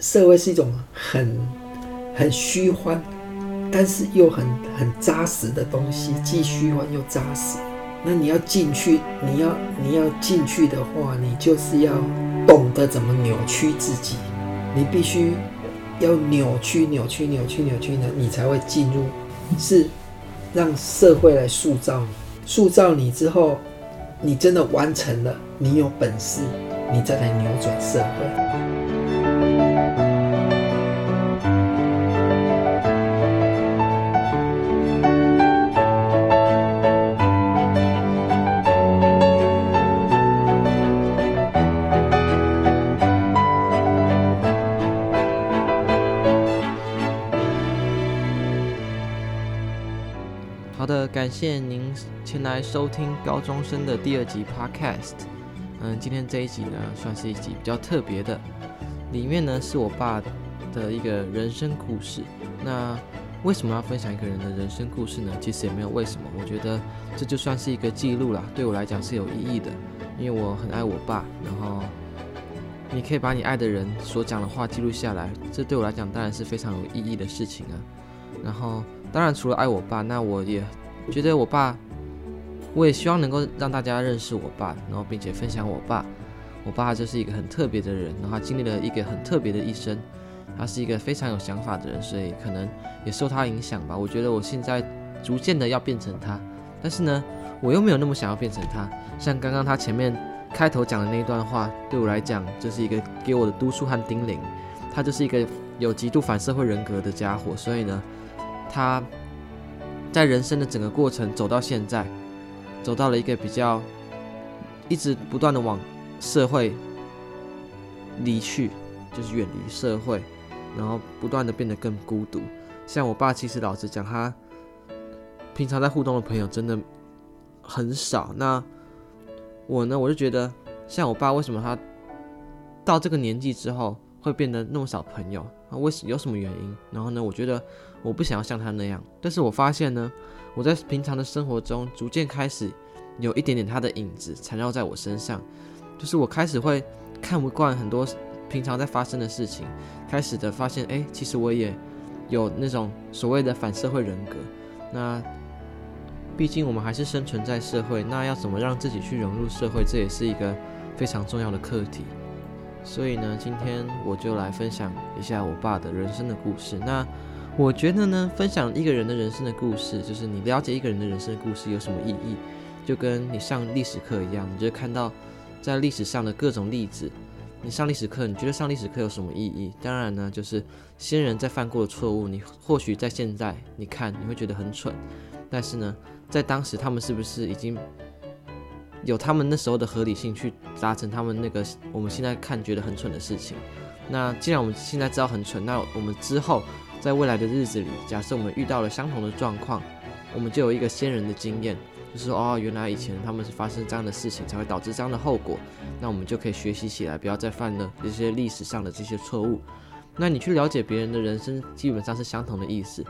社会是一种很很虚幻，但是又很很扎实的东西，既虚幻又扎实。那你要进去，你要你要进去的话，你就是要懂得怎么扭曲自己，你必须要扭曲、扭曲、扭曲、扭曲呢，你才会进入，是让社会来塑造你，塑造你之后，你真的完成了，你有本事，你再来扭转社会。感谢您前来收听高中生的第二集 Podcast。嗯，今天这一集呢，算是一集比较特别的，里面呢是我爸的一个人生故事。那为什么要分享一个人的人生故事呢？其实也没有为什么，我觉得这就算是一个记录啦，对我来讲是有意义的，因为我很爱我爸。然后你可以把你爱的人所讲的话记录下来，这对我来讲当然是非常有意义的事情啊。然后当然除了爱我爸，那我也。觉得我爸，我也希望能够让大家认识我爸，然后并且分享我爸。我爸就是一个很特别的人，然后他经历了一个很特别的一生。他是一个非常有想法的人，所以可能也受他影响吧。我觉得我现在逐渐的要变成他，但是呢，我又没有那么想要变成他。像刚刚他前面开头讲的那一段话，对我来讲就是一个给我的督促和叮咛。他就是一个有极度反社会人格的家伙，所以呢，他。在人生的整个过程走到现在，走到了一个比较一直不断的往社会离去，就是远离社会，然后不断的变得更孤独。像我爸，其实老实讲，他平常在互动的朋友真的很少。那我呢，我就觉得，像我爸，为什么他到这个年纪之后会变得那么少朋友？啊，为什有什么原因？然后呢，我觉得。我不想要像他那样，但是我发现呢，我在平常的生活中逐渐开始有一点点他的影子缠绕在我身上，就是我开始会看不惯很多平常在发生的事情，开始的发现，哎，其实我也有那种所谓的反社会人格。那毕竟我们还是生存在社会，那要怎么让自己去融入社会，这也是一个非常重要的课题。所以呢，今天我就来分享一下我爸的人生的故事。那。我觉得呢，分享一个人的人生的故事，就是你了解一个人的人生的故事有什么意义，就跟你上历史课一样，你就看到在历史上的各种例子。你上历史课，你觉得上历史课有什么意义？当然呢，就是先人在犯过的错误，你或许在现在你看你会觉得很蠢，但是呢，在当时他们是不是已经有他们那时候的合理性去达成他们那个我们现在看觉得很蠢的事情？那既然我们现在知道很蠢，那我们之后。在未来的日子里，假设我们遇到了相同的状况，我们就有一个先人的经验，就是，哦，原来以前他们是发生这样的事情，才会导致这样的后果。那我们就可以学习起来，不要再犯了这些历史上的这些错误。那你去了解别人的人生，基本上是相同的意思。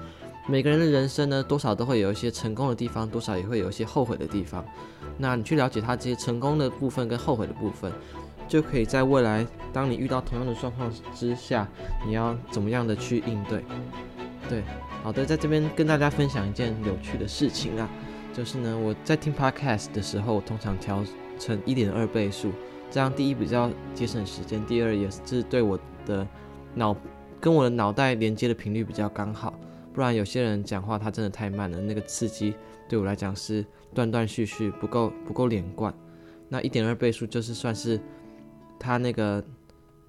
每个人的人生呢，多少都会有一些成功的地方，多少也会有一些后悔的地方。那你去了解他这些成功的部分跟后悔的部分。就可以在未来，当你遇到同样的状况之下，你要怎么样的去应对？对，好的，在这边跟大家分享一件有趣的事情啊，就是呢，我在听 podcast 的时候，通常调成一点二倍速，这样第一比较节省时间，第二也是对我的脑跟我的脑袋连接的频率比较刚好。不然有些人讲话他真的太慢了，那个刺激对我来讲是断断续续，不够不够连贯。那一点二倍速就是算是。他那个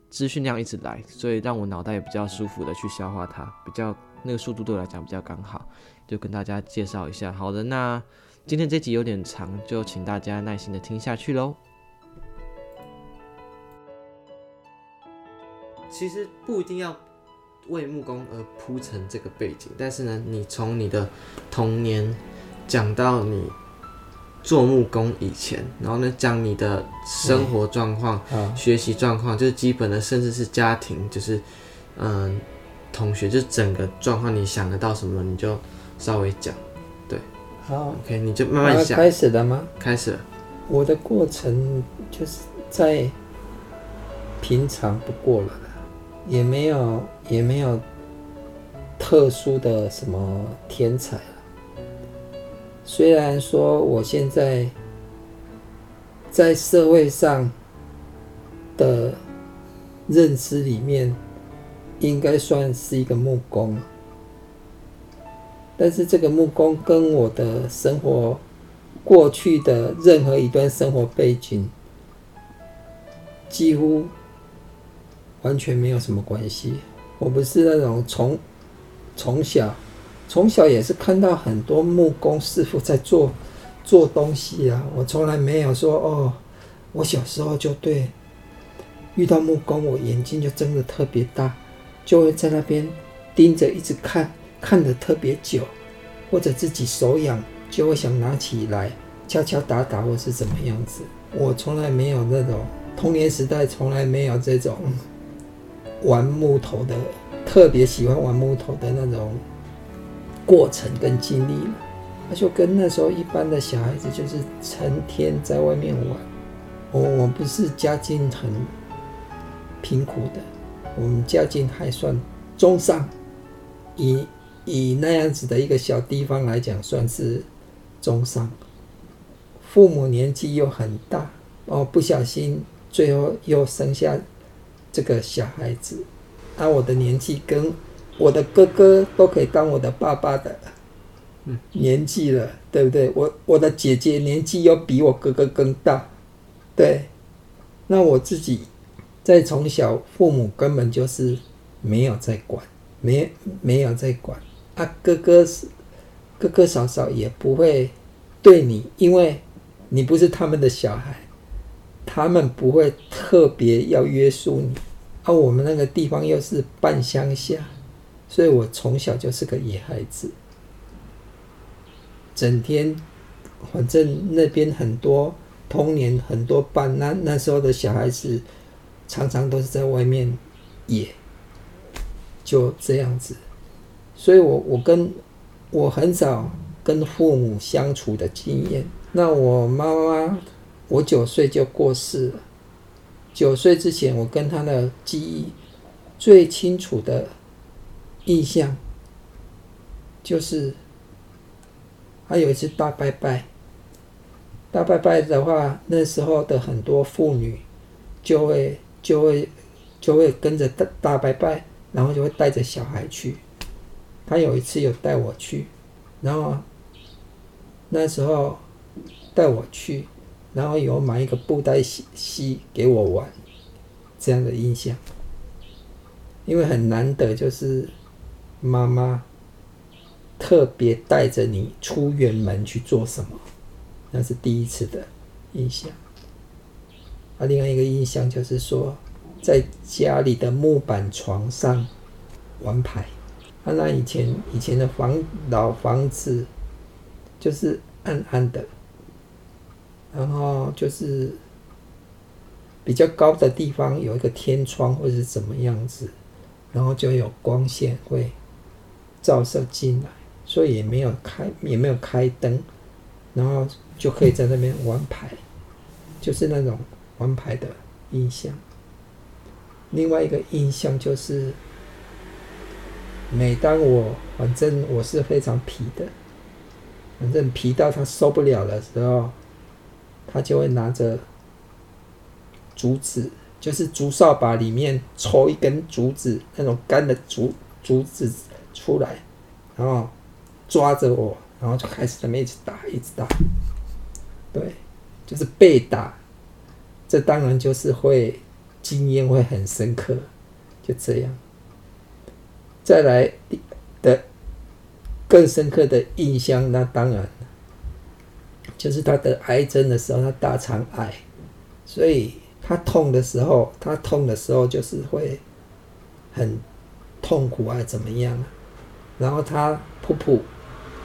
资讯量一直来，所以让我脑袋也比较舒服的去消化它，比较那个速度对我来讲比较刚好，就跟大家介绍一下。好的，那今天这集有点长，就请大家耐心的听下去喽。其实不一定要为木工而铺成这个背景，但是呢，你从你的童年讲到你。做木工以前，然后呢，讲你的生活状况、嗯、学习状况，就是基本的，甚至是家庭，就是嗯，同学，就是整个状况，你想得到什么，你就稍微讲。对，好，OK，你就慢慢想。开始了吗？开始了。我的过程就是再平常不过了，也没有也没有特殊的什么天才。虽然说我现在在社会上的认知里面，应该算是一个木工，但是这个木工跟我的生活过去的任何一段生活背景几乎完全没有什么关系。我不是那种从从小从小也是看到很多木工师傅在做做东西啊，我从来没有说哦，我小时候就对遇到木工，我眼睛就睁得特别大。就会在那边盯着一直看，看得特别久，或者自己手痒，就会想拿起来敲敲打打，或是怎么样子。我从来没有那种童年时代，从来没有这种玩木头的，特别喜欢玩木头的那种过程跟经历。那就跟那时候一般的小孩子，就是成天在外面玩。我我不是家境很贫苦的。我们家境还算中上，以以那样子的一个小地方来讲，算是中上。父母年纪又很大，哦，不小心最后又生下这个小孩子。啊，我的年纪跟我的哥哥都可以当我的爸爸的年纪了，对不对？我我的姐姐年纪又比我哥哥更大，对，那我自己。在从小，父母根本就是没有在管，没没有在管啊。哥哥是哥哥嫂嫂也不会对你，因为你不是他们的小孩，他们不会特别要约束你。而、啊、我们那个地方又是半乡下，所以我从小就是个野孩子，整天反正那边很多童年很多伴，那那时候的小孩子。常常都是在外面野，就这样子，所以我我跟我很少跟父母相处的经验。那我妈妈，我九岁就过世了。九岁之前，我跟她的记忆最清楚的印象，就是还有一次大拜拜。大拜拜的话，那时候的很多妇女就会。就会就会跟着大大拜拜，然后就会带着小孩去。他有一次有带我去，然后那时候带我去，然后有买一个布袋戏戏给我玩，这样的印象。因为很难得，就是妈妈特别带着你出远门去做什么，那是第一次的印象。啊，另外一个印象就是说，在家里的木板床上玩牌。啊，那以前以前的房老房子就是暗暗的，然后就是比较高的地方有一个天窗或者是怎么样子，然后就有光线会照射进来，所以也没有开也没有开灯，然后就可以在那边玩牌，就是那种。玩牌的印象，另外一个印象就是，每当我反正我是非常皮的，反正皮到他受不了的时候，他就会拿着竹子，就是竹扫把里面抽一根竹子，那种干的竹竹子出来，然后抓着我，然后就开始在那边一直打，一直打，对，就是被打。这当然就是会经验会很深刻，就这样。再来的更深刻的印象，那当然就是他得癌症的时候，他大肠癌，所以他痛的时候，他痛的时候就是会很痛苦啊，怎么样啊？然后他噗噗，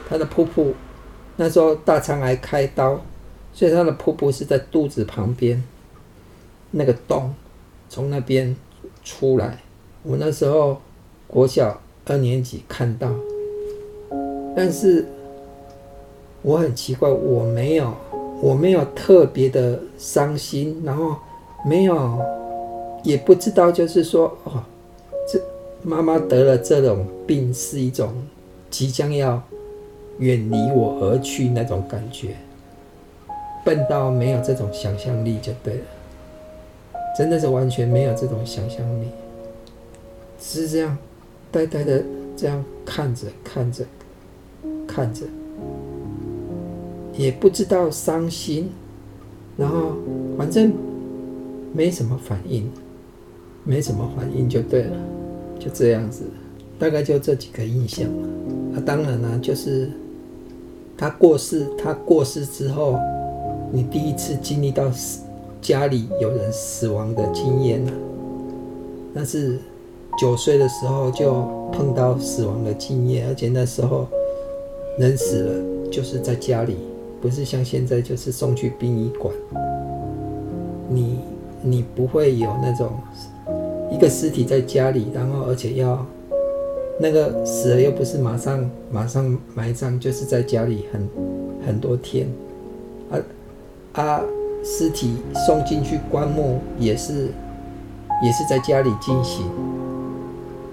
他的噗噗，那时候大肠癌开刀，所以他的噗噗是在肚子旁边。那个洞从那边出来，我那时候国小二年级看到，但是我很奇怪，我没有，我没有特别的伤心，然后没有，也不知道，就是说，哦，妈妈得了这种病是一种即将要远离我而去那种感觉，笨到没有这种想象力就对了，真的是完全没有这种想象力，只是这样呆呆的这样看着看着看着，也不知道伤心，然后反正没什么反应，没什么反应就对了。就这样子，大概就这几个印象了。啊，当然了，就是他过世，他过世之后，你第一次经历到死家里有人死亡的经验了。那是九岁的时候就碰到死亡的经验，而且那时候人死了就是在家里，不是像现在就是送去殡仪馆。你你不会有那种。一个尸体在家里，然后而且要那个死了又不是马上马上埋葬，就是在家里很很多天，啊啊，尸体送进去棺木也是也是在家里进行，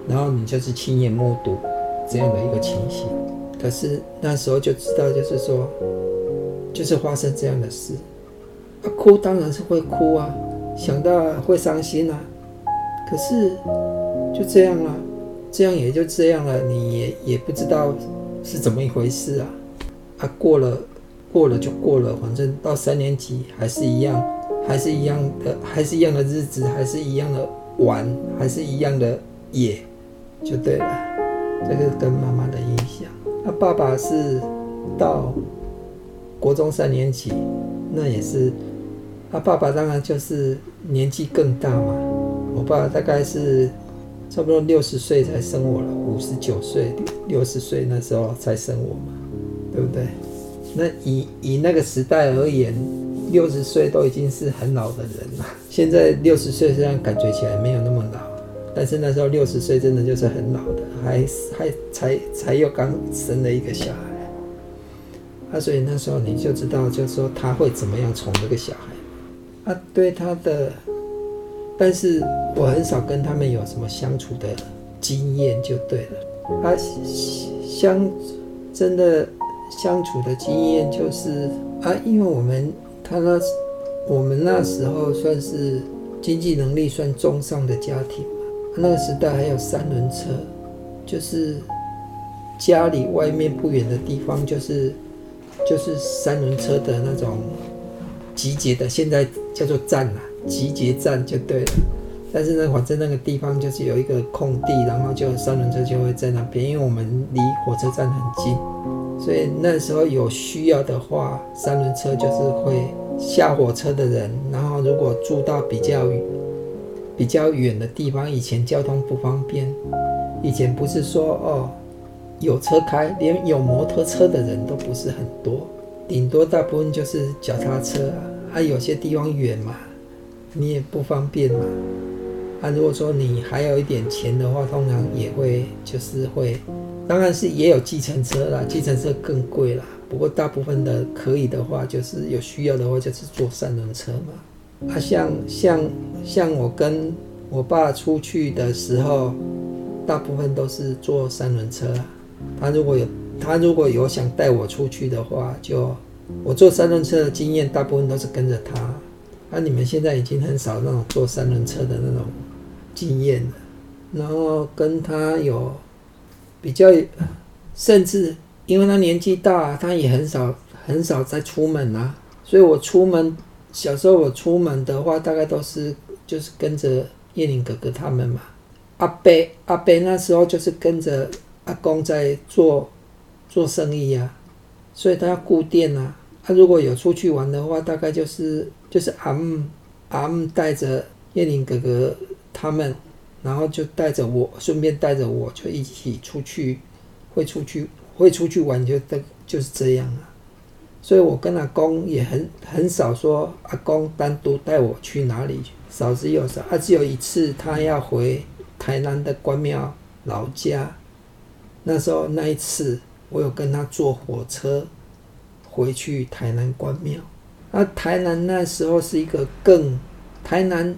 然后你就是亲眼目睹这样的一个情形。可是那时候就知道，就是说，就是发生这样的事，啊，哭当然是会哭啊，想到会伤心啊。可是就这样了，这样也就这样了，你也也不知道是怎么一回事啊！啊，过了过了就过了，反正到三年级还是一样，还是一样的，还是一样的日子，还是一样的玩，还是一样的野，就对了。这个跟妈妈的印象。他爸爸是到国中三年级，那也是他爸爸，当然就是年纪更大嘛。我爸大概是差不多六十岁才生我了，五十九岁、六十岁那时候才生我嘛，对不对？那以以那个时代而言，六十岁都已经是很老的人了。现在六十岁虽然感觉起来没有那么老，但是那时候六十岁真的就是很老的，还还才才又刚生了一个小孩。啊，所以那时候你就知道，就是说他会怎么样宠这个小孩。啊，对他的。但是我很少跟他们有什么相处的经验，就对了。他相真的相处的经验就是啊，因为我们他那我们那时候算是经济能力算中上的家庭嘛，那个时代还有三轮车，就是家里外面不远的地方就是就是三轮车的那种集结的，现在叫做站了。集结站就对了，但是呢，反正那个地方就是有一个空地，然后就三轮车就会在那边，因为我们离火车站很近，所以那时候有需要的话，三轮车就是会下火车的人，然后如果住到比较比较远的地方，以前交通不方便，以前不是说哦有车开，连有摩托车的人都不是很多，顶多大部分就是脚踏车啊，啊有些地方远嘛。你也不方便嘛，啊，如果说你还有一点钱的话，通常也会就是会，当然是也有计程车啦，计程车更贵啦。不过大部分的可以的话，就是有需要的话，就是坐三轮车嘛。啊，像像像我跟我爸出去的时候，大部分都是坐三轮车啊。他如果有他如果有想带我出去的话，就我坐三轮车的经验，大部分都是跟着他。那、啊、你们现在已经很少那种坐三轮车的那种经验了，然后跟他有比较，甚至因为他年纪大，他也很少很少再出门啊。所以我出门，小时候我出门的话，大概都是就是跟着叶林哥哥他们嘛。阿伯阿伯那时候就是跟着阿公在做做生意呀、啊，所以他要顾店啊。他如果有出去玩的话，大概就是。就是阿姆阿姆带着叶林哥哥他们，然后就带着我，顺便带着我就一起出去，会出去会出去玩就这就是这样啊。所以我跟阿公也很很少说阿公单独带我去哪里，少之又少。啊，只有一次他要回台南的关庙老家，那时候那一次我有跟他坐火车回去台南关庙。那台南那时候是一个更，台南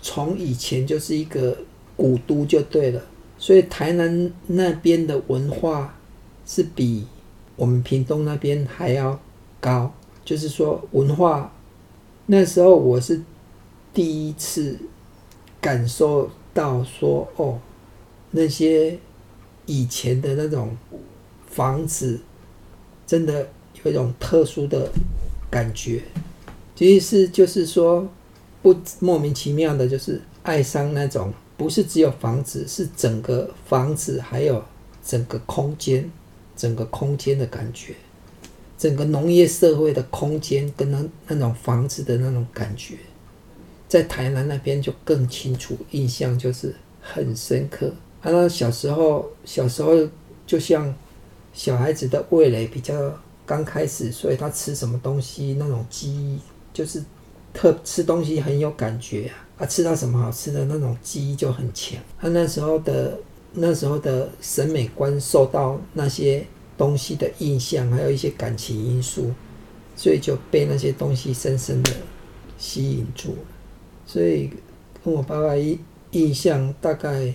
从以前就是一个古都就对了，所以台南那边的文化是比我们屏东那边还要高，就是说文化那时候我是第一次感受到说哦，那些以前的那种房子真的有一种特殊的感觉，其实是就是说不莫名其妙的，就是爱上那种。不是只有房子，是整个房子，还有整个空间，整个空间的感觉，整个农业社会的空间跟那那种房子的那种感觉，在台南那边就更清楚，印象就是很深刻。啊，那小时候，小时候就像小孩子的味蕾比较刚开始，所以他吃什么东西那种记忆就是特吃东西很有感觉啊。他、吃到什么好吃的那种记忆就很强。他、那时候的那时候的审美观受到那些东西的印象，还有一些感情因素，所以就被那些东西深深的吸引住了。所以跟我爸爸印印象大概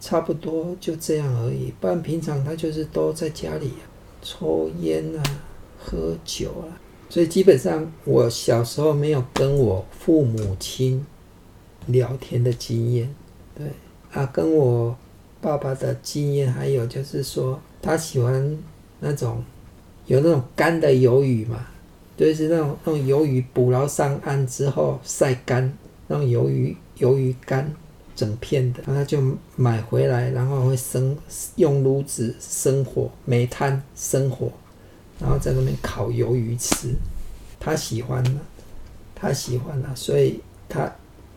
差不多就这样而已。不然平常他就是都在家里抽烟啊、喝酒啊。所以基本上我小时候没有跟我父母亲。聊天的经验，对啊，跟我爸爸的经验，还有就是说，他喜欢那种有那种干的鱿鱼嘛，就是那种那种鱿鱼捕捞上岸之后晒干，那种鱿鱼鱿鱼干整片的，然后他就买回来，然后会生用炉子生火，煤炭生火，然后在那边烤鱿鱼吃，他喜欢了，他喜欢了，所以他。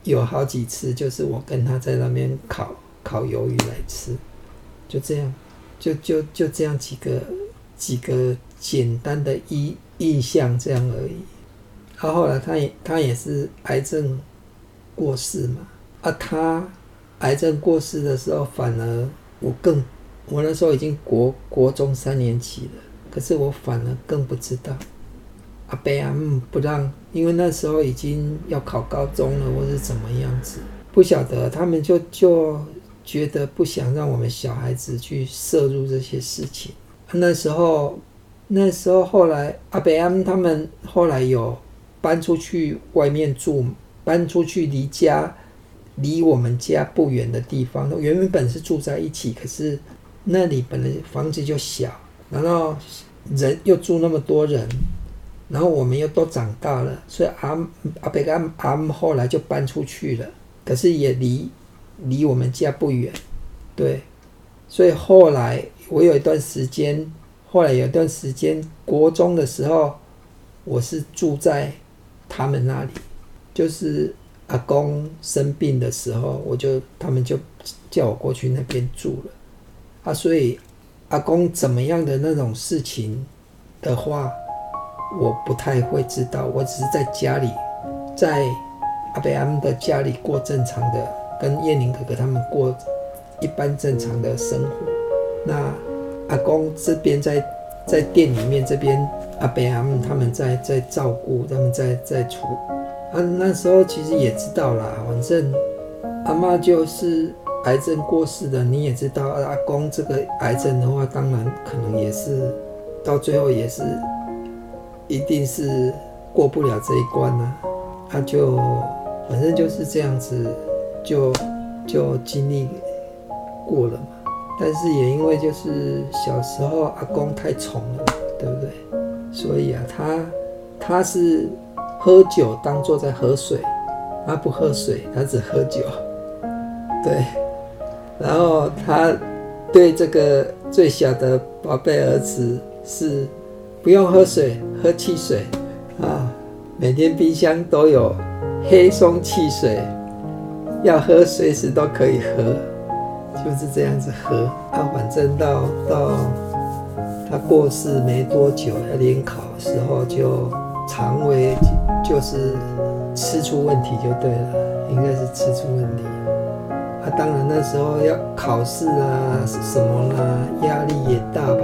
有好几次，就是我跟他在那边烤烤鱿鱼来吃，就这样，就就就这样几个几个简单的意意象这样而已。他、后来他也他也是癌症过世嘛，啊，他癌症过世的时候，反而我更我那时候已经国国中三年级了，可是我反而更不知道。阿伯阿姆不让，因为那时候已经要考高中了，或是怎么样子，不晓得。他们就就觉得不想让我们小孩子去涉入这些事情。那时候，那时候后来阿伯阿姆他们后来有搬出去外面住，搬出去离家离我们家不远的地方。原本是住在一起，可是那里本来房子就小，然后人又住那么多人。然后我们又都长大了，所以阿阿伯跟阿姆后来就搬出去了，可是也离离我们家不远，对，所以后来我有一段时间，后来有一段时间国中的时候，我是住在他们那里，就是阿公生病的时候，我就他们就叫我过去那边住了，啊，所以阿公怎么样的那种事情的话。我不太会知道，我只是在家里，在阿伯他们的家里过正常的，跟燕宁哥哥他们过一般正常的生活。那阿公这边在在店里面，这边阿伯他们他们在在照顾，他们在在处。啊，那时候其实也知道啦，反正阿嬷就是癌症过世的，你也知道。阿公这个癌症的话，当然可能也是到最后也是。一定是过不了这一关呢、啊，他就反正就是这样子就，就经历过了嘛。但是也因为就是小时候阿公太宠了，对不对？所以啊，他他是喝酒当作在喝水，他不喝水，他只喝酒。对，然后他对这个最小的宝贝儿子是。不用喝水，喝汽水啊！每天冰箱都有黑松汽水，要喝随时都可以喝，就是这样子喝。啊，反正到到他过世没多久，要联考的时候就肠胃就是吃出问题就对了，应该是吃出问题。啊，当然那时候要考试啊，什么啦，压力也大吧。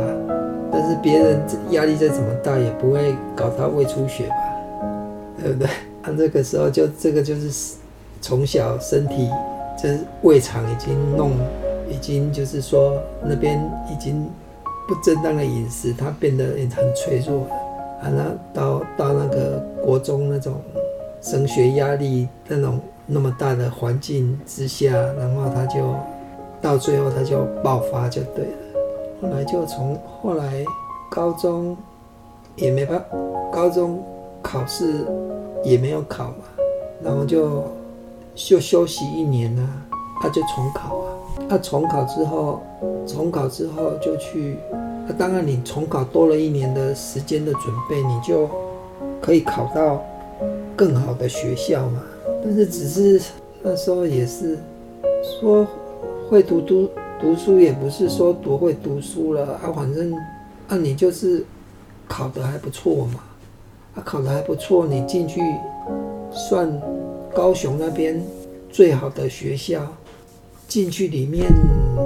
但是别人压力再怎么大，也不会搞他胃出血吧，对不对？他、啊、这个时候就这个就是从小身体就是胃肠已经弄已经就是说那边已经不正当的饮食，他变得也很脆弱。啊，那到到那个国中那种升学压力那种那么大的环境之下，然后他就到最后他就爆发就对了。后来就从后来高中也没办，高中考试也没有考嘛，然后就就休息一年啊，他就重考啊。他重考之后，重考之后就去。那当然，你重考多了一年的时间的准备，你就可以考到更好的学校嘛。但是，只是那时候也是说会读读读书，也不是说多会读书了啊。反正啊，你就是考得还不错嘛。啊，考得还不错，你进去算高雄那边最好的学校。进去里面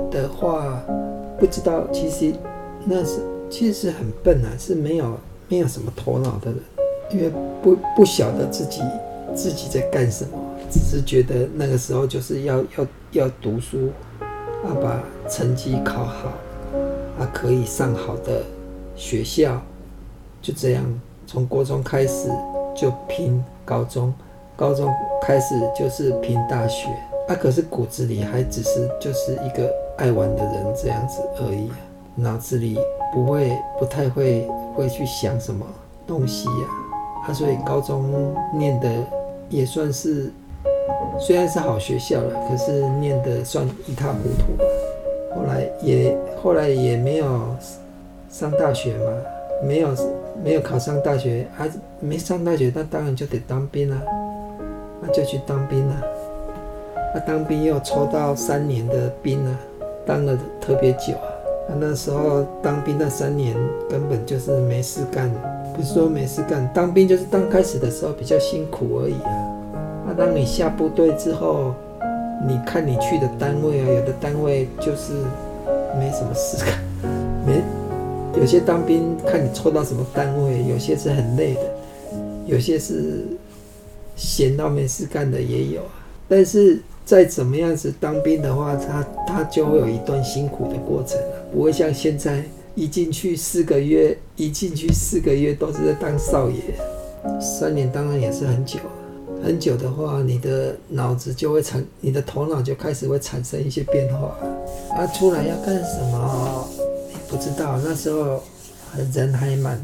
的话，不知道其实那是其实很笨啊，是没有没有什么头脑的人，因为不不晓得自己自己在干什么，只是觉得那个时候就是要要要读书，啊，把成绩考好，啊，可以上好的学校，就这样从国中开始就拼高中，高中开始就是拼大学。啊、可是骨子里还只是就是一个爱玩的人这样子而已，脑子里不会不太会会去想什么东西呀。他、啊、所以高中念的也算是虽然是好学校了，可是念的算一塌糊涂吧。后来也后来也没有上大学嘛，没有没有考上大学，还、啊、没上大学，那当然就得当兵了，那就去当兵了。他当兵又抽到三年的兵啊，当了特别久啊。他那时候当兵那三年根本就是没事干，不是说没事干，当兵就是刚开始的时候比较辛苦而已啊。那当你下部队之后，你看你去的单位啊，有的单位就是没什么事干，没有些当兵看你抽到什么单位，有些是很累的，有些是闲到没事干的也有啊，但是。再怎么样子当兵的话，他他就会有一段辛苦的过程了，不会像现在一进去四个月，一进去四个月都是在当少爷。三年当然也是很久，很久的话，你的脑子就会产，你的头脑就开始会产生一些变化。啊，出来要干什么？不知道，那时候人还蛮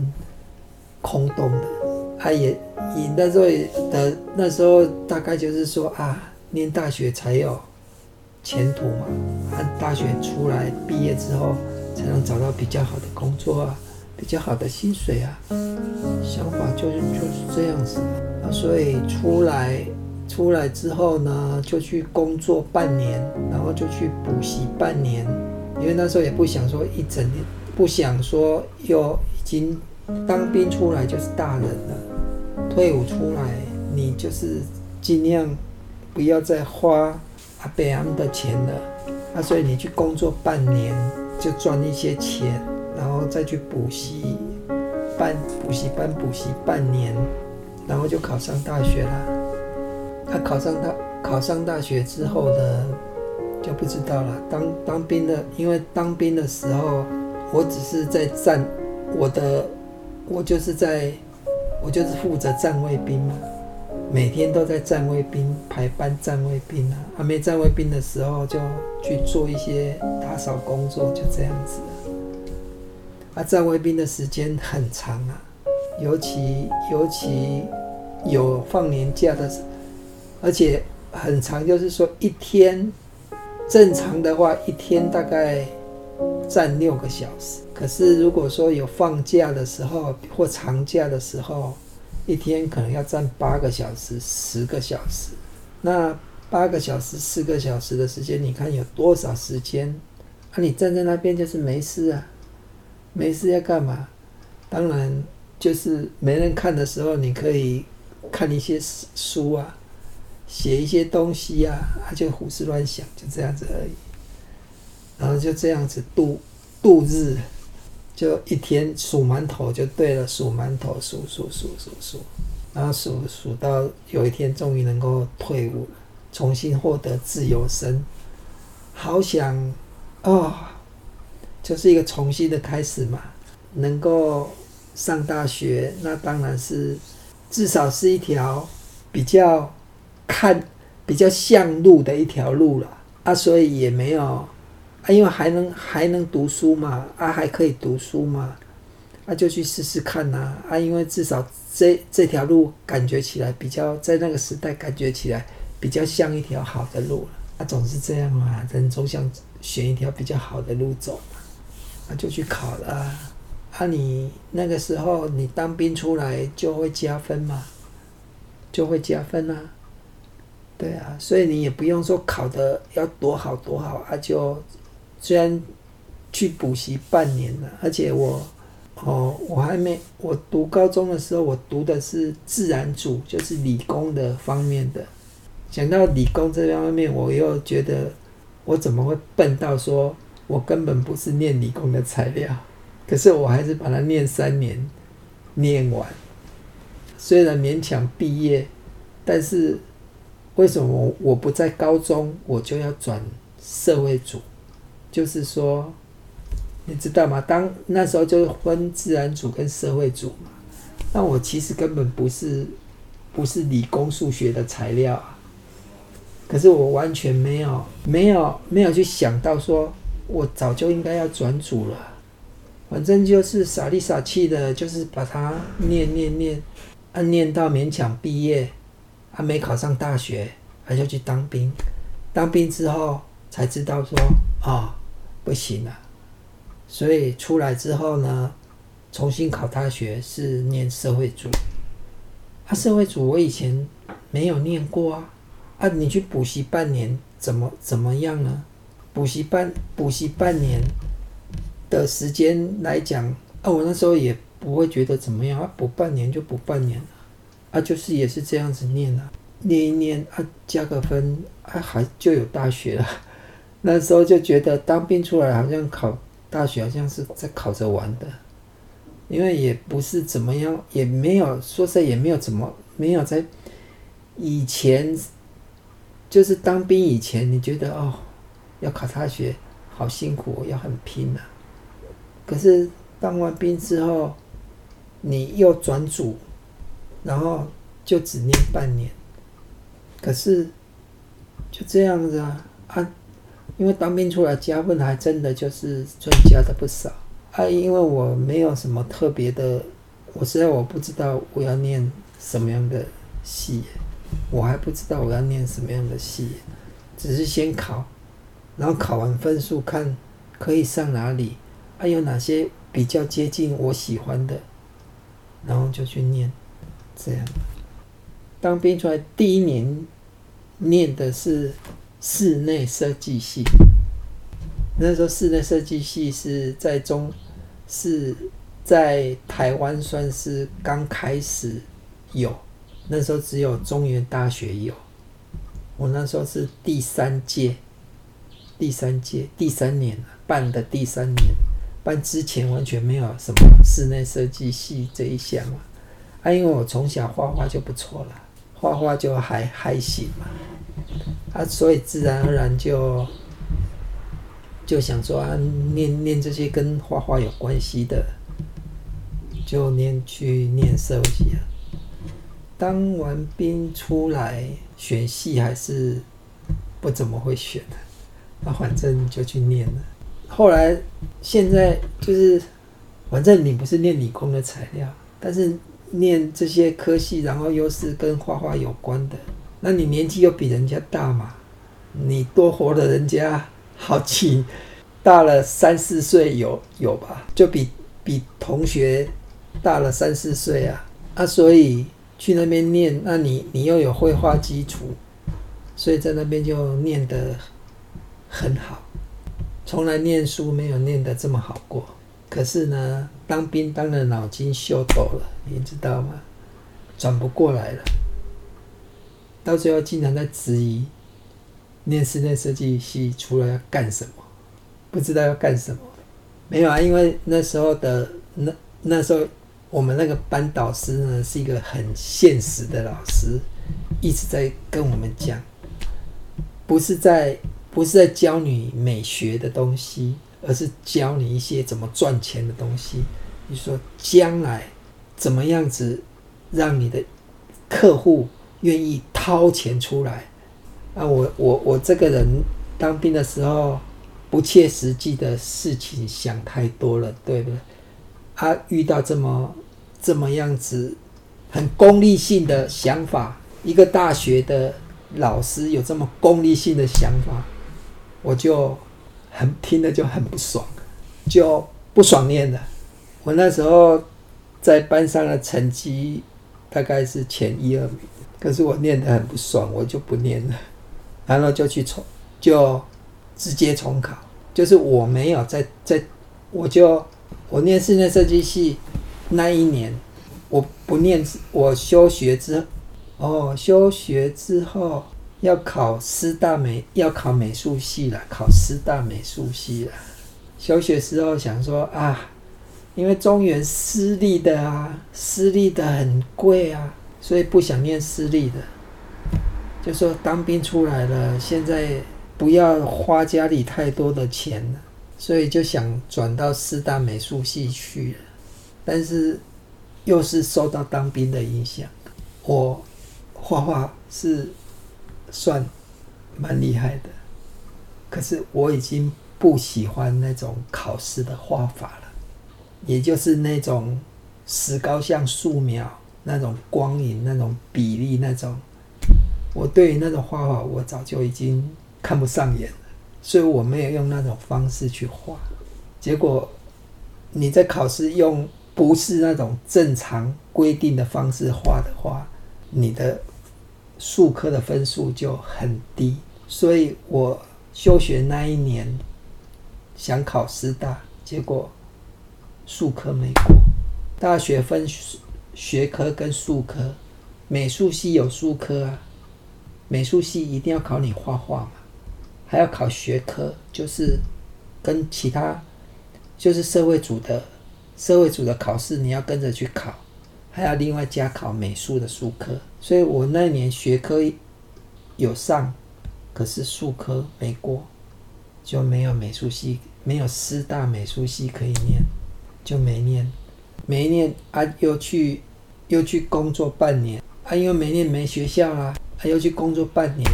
空洞的。他也，你那时候的那时候大概就是说啊。念大学才有前途嘛，啊，大学出来毕业之后才能找到比较好的工作啊，比较好的薪水啊，想法就是就是这样子啊，所以出来出来之后呢，就去工作半年，然后就去补习半年，因为那时候也不想说一整年，不想说又已经当兵出来就是大人了，退伍出来你就是尽量。不要再花阿伯阿姆的钱了，啊，所以你去工作半年就赚一些钱，然后再去补习，办补习班补习半年，然后就考上大学了。他、啊、考上大考上大学之后呢，就不知道了。当当兵的，因为当兵的时候，我只是在站，我的我就是在，我就是负责站卫兵嘛。每天都在站卫兵排班站卫兵啊，还没站卫兵的时候就去做一些打扫工作，就这样子。啊，站卫兵的时间很长啊，尤其尤其有放年假的，而且很长，就是说一天正常的话，一天大概站六个小时。可是如果说有放假的时候或长假的时候，一天可能要站八个小时、十个小时，那八个小时、四个小时的时间，你看有多少时间？啊，你站在那边就是没事啊，没事要干嘛？当然就是没人看的时候，你可以看一些书啊，写一些东西啊，啊，就胡思乱想，就这样子而已。然后就这样子度度日。就一天数馒头就对了，数馒头数数数数数，然后数数到有一天终于能够退伍，重新获得自由身。好想哦，就是一个重新的开始嘛。能够上大学，那当然是至少是一条比较看比较像路的一条路了啊，所以也没有啊，因为还能还能读书嘛，啊还可以读书嘛，啊就去试试看呐啊，因为至少这这条路感觉起来比较在那个时代感觉起来比较像一条好的路，啊总是这样嘛，人总想选一条比较好的路走嘛，啊就去考了啊。你那个时候你当兵出来就会加分嘛，就会加分啊，对啊，所以你也不用说考得要多好多好啊，就虽然去补习半年了，而且我哦，我还没我读高中的时候，我读的是自然组，就是理工的方面的。讲到理工这方面，我又觉得我怎么会笨到说我根本不是念理工的材料。可是我还是把它念三年，念完，虽然勉强毕业，但是为什么我我不在高中我就要转社会组？就是说，你知道吗？当那时候就是分自然组跟社会组嘛。那我其实根本不是不是理工数学的材料啊。可是我完全没有没有没有去想到说，我早就应该要转组了。反正就是傻里傻气的，就是把它念念念，啊，念到勉强毕业，还没考上大学，还要去当兵。当兵之后才知道说，啊、哦，不行了。所以出来之后呢，重新考大学是念社会组。啊，社会组我以前没有念过啊。啊，你去补习半年，怎么怎么样呢？补习半补习半年。的时间来讲，啊，我那时候也不会觉得怎么样啊，补半年就补半年，啊，就是也是这样子念啊，念一念啊，加个分啊，还就有大学了。那时候就觉得当兵出来好像考大学好像是在考着玩的，因为也不是怎么样，也没有说实在也没有怎么没有在以前，就是当兵以前，你觉得哦，要考大学好辛苦，要很拼啊。可是当完兵之后，你又转组，然后就只念半年。可是就这样子啊啊！因为当兵出来加分还真的就是赚加的不少啊。因为我没有什么特别的，我实在我不知道我要念什么样的戏，我还不知道我要念什么样的戏，只是先考，然后考完分数看可以上哪里。还有哪些比较接近我喜欢的，然后就去念，这样。当兵出来第一年，念的是室内设计系。那时候室内设计系是在中，是在台湾算是刚开始有，那时候只有中原大学有。我那时候是第三届，第三届第三年办的第三年。办之前完全没有什么室内设计系这一项嘛，啊，因为我从小画画就不错了，画画就还还行嘛，啊，所以自然而然就就想说啊，念念这些跟画画有关系的，就念去念设计啊。当完兵出来选系还是不怎么会选的，那反正就去念了。后来，现在就是，反正你不是念理工的材料，但是念这些科系，然后又是跟画画有关的，那你年纪又比人家大嘛，你多活了人家好几，大了三四岁有有吧，就比比同学大了三四岁啊，啊，所以去那边念，那你你又有绘画基础，所以在那边就念得很好。从来念书没有念得这么好过，可是呢，当兵当的脑筋秀逗了，你知道吗？转不过来了，到最后经常在质疑，念室内设计系出来要干什么？不知道要干什么。没有啊，因为那时候的那那时候我们那个班导师呢是一个很现实的老师，一直在跟我们讲，不是在。不是在教你美学的东西，而是教你一些怎么赚钱的东西。你说将来怎么样子让你的客户愿意掏钱出来？啊，我我我这个人当兵的时候，不切实际的事情想太多了，对不对？啊，遇到这么这么样子很功利性的想法，一个大学的老师有这么功利性的想法，我就很听了就很不爽，就不爽念了。我那时候在班上的成绩大概是前一二名，可是我念得很不爽，我就不念了。然后就去重，就直接重考。就是我没有在在，我就我念室内设计系那一年，我不念，我休学之哦，休学之后要考师大美，要考美术系了，考师大美术系了。休学时候想说啊，因为中原私立的啊，私立的很贵啊，所以不想念私立的。就说当兵出来了，现在不要花家里太多的钱了，所以就想转到师大美术系去了。但是又是受到当兵的影响，我画画是算蛮厉害的，可是我已经不喜欢那种考试的画法了，也就是那种石膏像素描那种光影、那种比例那种。我对于那种画法，我早就已经看不上眼了，所以我没有用那种方式去画。结果你在考试用不是那种正常规定的方式画的话，你的数科的分数就很低。所以我休学那一年想考师大，结果数科没过。大学分数学科跟术科，美术系有术科啊。美术系一定要考你画画嘛，还要考学科，就是跟其他就是社会组的社会组的考试，你要跟着去考，还要另外加考美术的术科。所以我那年学科有上，可是术科没过，就没有美术系，没有师大美术系可以念，就没念，没念啊，又去又去工作半年啊，因为没念没学校啊。还要去工作半年，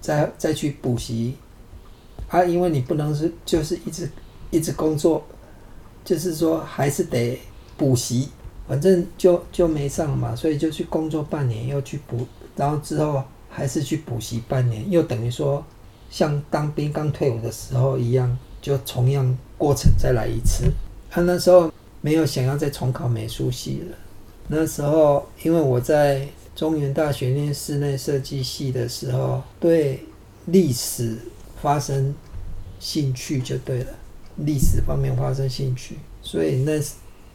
再再去补习，啊，因为你不能是就是一直一直工作，就是说还是得补习，反正就就没上嘛，所以就去工作半年，又去补，然后之后还是去补习半年，又等于说像当兵刚退伍的时候一样，就同样过程再来一次。他那时候没有想要再重考美术系了，那时候因为我在。中原大学念室内设计系的时候，对历史发生兴趣就对了，历史方面发生兴趣，所以那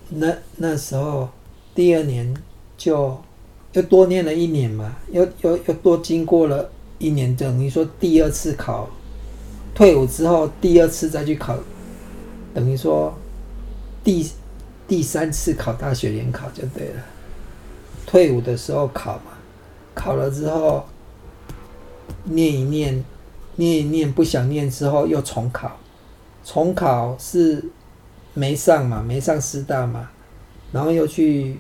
那那时候第二年就又多念了一年嘛，又又又多经过了一年，等于说第二次考，退伍之后第二次再去考，等于说第第三次考大学联考就对了。退伍的时候考嘛，考了之后念一念，念一念不想念之后又重考，重考是没上嘛，没上师大嘛，然后又去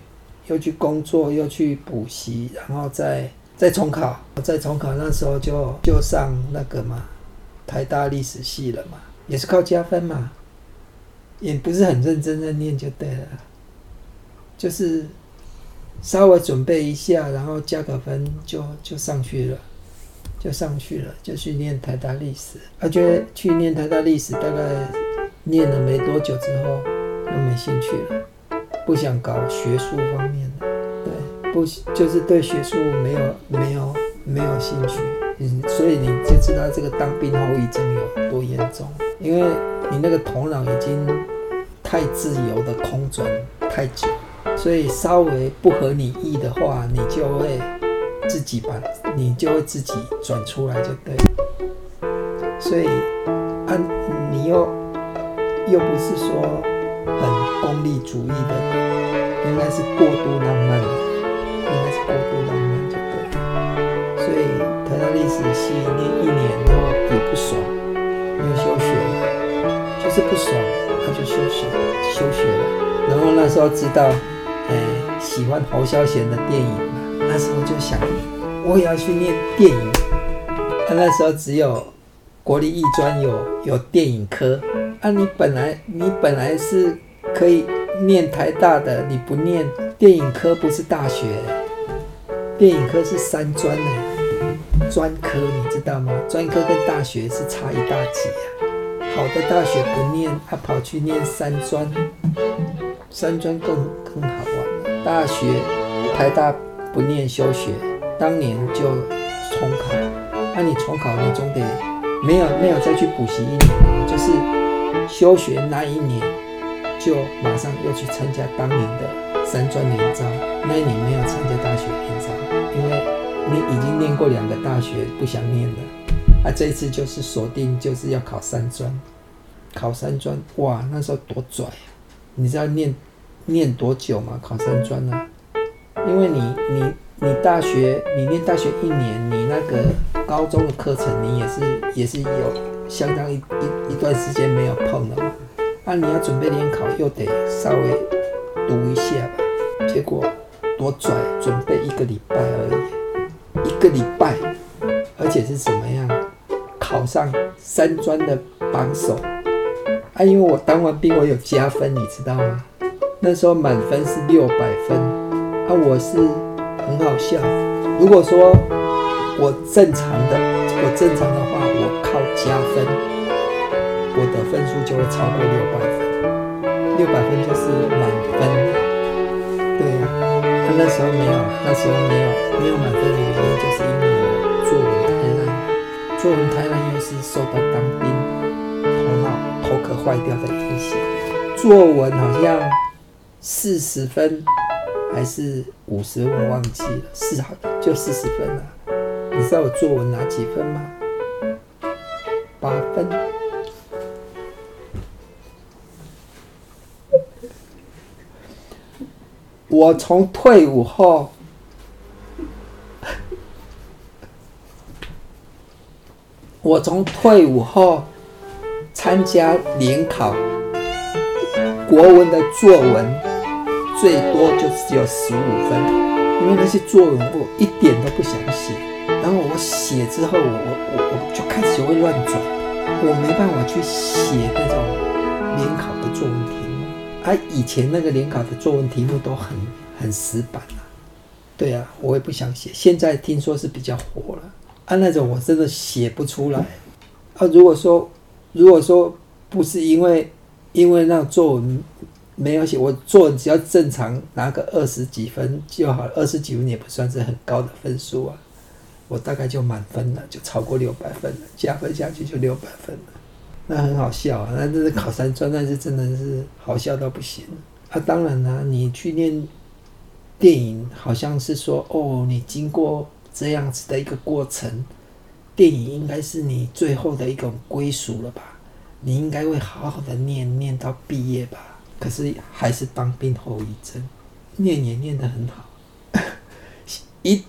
又去工作，又去补习，然后再再重考，再重考那时候就就上那个嘛，台大历史系了嘛，也是靠加分嘛，也不是很认真的念就对了，就是。稍微准备一下，然后加个分就就上去了，就上去了，就去念台大历史。而且去念台大历史，大概念了没多久之后，又没兴趣了，不想搞学术方面的，对，不就是对学术没有没有没有兴趣。嗯，所以你就知道这个当兵后遗症有多严重，因为你那个头脑已经太自由的空转太久。所以稍微不合你意的话，你就会自己把，你就会自己转出来就对。所以，啊，你又又不是说很功利主义的，应该是过度浪漫，应该是过度浪漫就对。所以，台大历史系念一年后也不爽，是不爽，他就休学休学了。然后那时候知道，哎，喜欢侯孝贤的电影嘛，那时候就想，我也要去念电影。他那时候只有国立艺专有有电影科，啊，你本来你本来是可以念台大的，你不念电影科不是大学，电影科是三专呢。专科你知道吗？专科跟大学是差一大截啊。好的大学不念，他跑去念三专，三专更更好玩。大学台大不念休学，当年就重考。那你重考，你总得没有没有再去补习一年，就是休学那一年就马上又去参加当年的三专联招。那一年没有参加大学联招，因为。你已经念过两个大学，不想念了，啊，这一次就是锁定，就是要考三专，考三专，哇，那时候多拽啊！你知道念念多久吗？考三专呢？因为你你你大学你念大学一年，你那个高中的课程你也是也是有相当一一一段时间没有碰了嘛，啊，你要准备联考又得稍微读一下吧，结果多拽，准备一个礼拜而已。一个礼拜，而且是怎么样考上三专的榜首啊？因为我当完兵，我有加分，你知道吗？那时候满分是六百分啊，我是很好笑。如果说我正常的，我正常的话，我靠加分，我的分数就会超过六百分，六百分就是满分。对呀、他那时候没有，那时候没有没有满分的原因，就烂，作文太烂又是受到当兵头脑头壳坏掉的影响。作文好像四十分还是五十分，我忘记了，是好就四十分了。你知道我作文拿几分吗？八分。我从退伍后，我从退伍后参加联考，国文的作文最多就只有十五分，因为那些作文我一点都不想写。然后我写之后，我我我就开始会乱转，我没办法去写那种联考的作文题。目、啊、以前那个联考的作文题目都很很死板啊，对啊，我也不想写。现在听说是比较火了，啊，那种我真的写不出来。啊，如果说如果说不是因为因为那作文没有写，我作文只要正常拿个二十几分就好，二十几分也不算是很高的分数啊，我大概就满分了，就超过六百分了，加分下去就六百分了。那很好笑啊！那这是考三专，那是真的是好笑到不行啊！当然啦、你去念电影，好像是说哦，你经过这样子的一个过程，电影应该是你最后的一种归属了吧？你应该会好好的念念到毕业吧？可是还是当兵后遗症，念也念得很好，一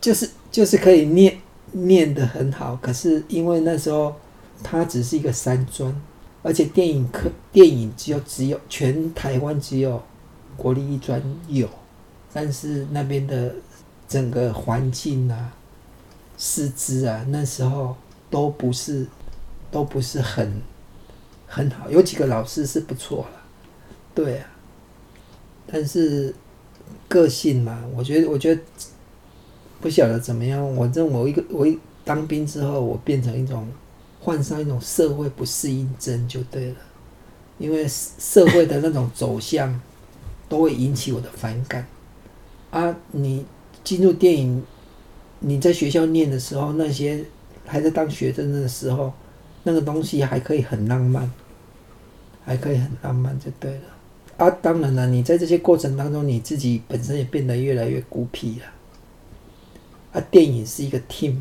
就是就是可以念念得很好，可是因为那时候。它只是一个三专，而且电影课电影只有只有全台湾只有国立艺专有，但是那边的整个环境啊、师资啊，那时候都不是都不是很很好，有几个老师是不错了，对啊，但是个性嘛，我觉得我觉得不晓得怎么样，我认为我一个我一当兵之后，我变成一种。患上一种社会不适应症就对了，因为社会的那种走向都会引起我的反感啊！你进入电影，你在学校念的时候，那些还在当学生的时候，那个东西还可以很浪漫，还可以很浪漫就对了啊！当然了，你在这些过程当中，你自己本身也变得越来越孤僻了啊！电影是一个 team。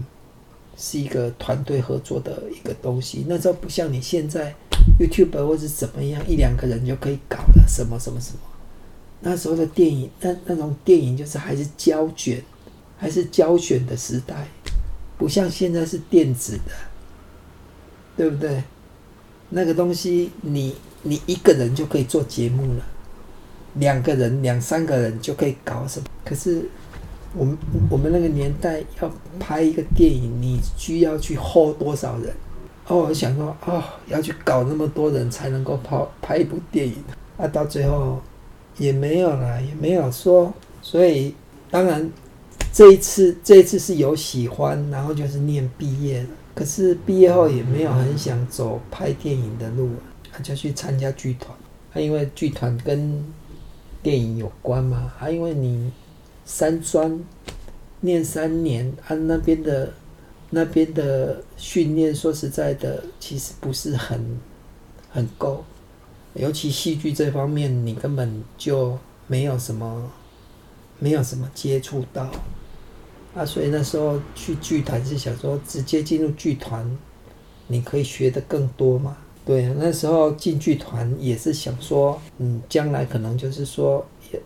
是一个团队合作的一个东西，那时候不像你现在 YouTube 或者怎么样，一两个人就可以搞了什么什么什么。那时候的电影，那那种电影就是还是胶卷，还是胶卷的时代，不像现在是电子的，对不对？那个东西你你一个人就可以做节目了，两个人、两三个人就可以搞什么？可是我们我们那个年代要拍一个电影，你需要去 hold 多少人？哦，我想说，哦，要去搞那么多人才能够拍拍一部电影，啊，到最后也没有了，也没有说，所以当然这一次这一次是有喜欢，然后就是念毕业了。可是毕业后也没有很想走拍电影的路，他就去参加剧团。他因为剧团跟电影有关嘛，还因为你三专念三年，他那边的那边的训练，说实在的，其实不是很很够，尤其戏剧这方面，你根本就没有什么没有什么接触到。啊，所以那时候去剧团是想说，直接进入剧团，你可以学得更多嘛。对，那时候进剧团也是想说，嗯，将来可能就是说，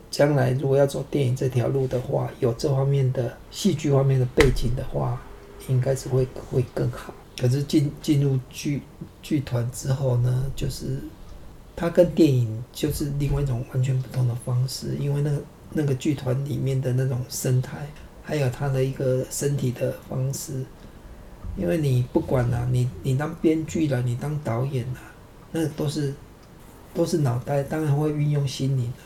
将来如果要走电影这条路的话，有这方面的戏剧方面的背景的话，应该是会会更好。可是进进入剧剧团之后呢，就是它跟电影就是另外一种完全不同的方式，因为那个那个剧团里面的那种生态。还有他的一个身体的方式，因为你不管了，你你当编剧了，你当导演了，那都是都是脑袋，当然会运用心灵的。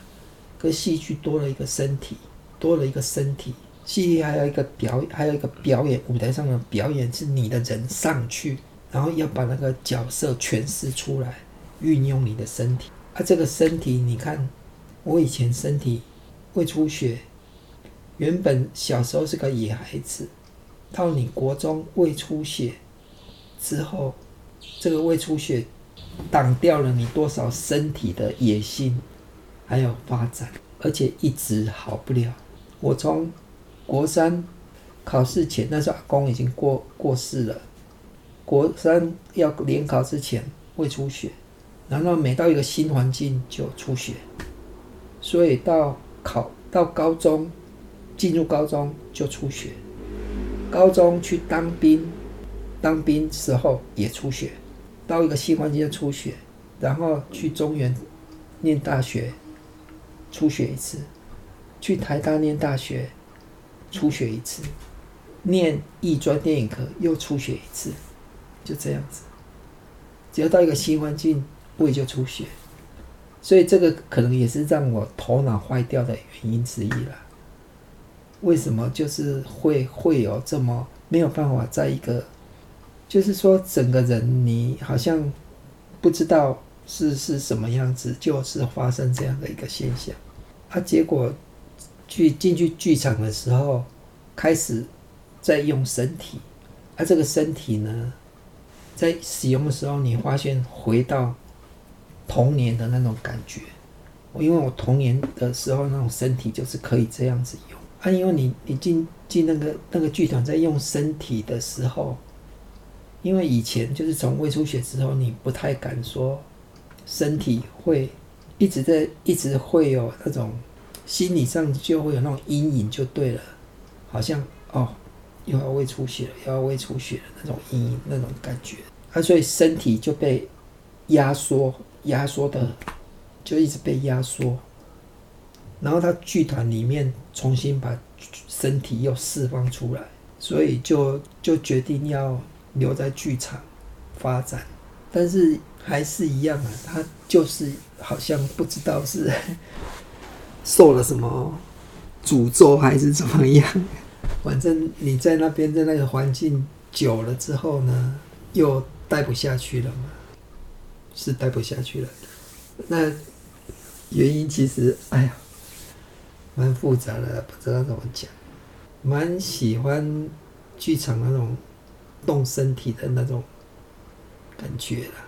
可戏剧多了一个身体，多了一个身体，戏剧还有一个表，还有一个表演，舞台上的表演是你的人上去，然后要把那个角色诠释出来，运用你的身体。啊，这个身体，你看我以前身体会出血。原本小时候是个野孩子，到你国中胃出血之后，这个胃出血挡掉了你多少身体的野性，还有发展，而且一直好不了。我从国三考试前，那时候阿公已经过过世了，国三要联考之前胃出血，然后每到一个新环境就出血，所以到考到高中。进入高中就出血，高中去当兵，当兵时候也出血，到一个新环境就出血，然后去中原念大学，出血一次，去台大念大学，出血一次，念艺专电影科又出血一次，就这样子，只要到一个新环境，胃就出血，所以这个可能也是让我头脑坏掉的原因之一了。为什么就是会会有这么没有办法在一个，就是说整个人你好像不知道是是什么样子，就是发生这样的一个现象。啊，结果去进去剧场的时候，开始在用身体，啊，这个身体呢，在使用的时候，你发现回到童年的那种感觉。我因为我童年的时候那种身体就是可以这样子用。啊，因为你你进进那个那个剧团在用身体的时候，因为以前就是从胃出血之后，你不太敢说身体会一直在一直会有那种心理上就会有那种阴影，就对了，好像哦又要胃出血了，又要胃出血了那种阴影那种感觉，啊，所以身体就被压缩压缩的，就一直被压缩。然后他剧团里面重新把身体又释放出来，所以就就决定要留在剧场发展，但是还是一样啊，他就是好像不知道是 受了什么诅咒还是怎么样，反正你在那边在那个环境久了之后呢，又待不下去了嘛，是待不下去了。那原因其实，哎呀。蛮复杂的，不知道怎么讲。蛮喜欢剧场那种动身体的那种感觉啦，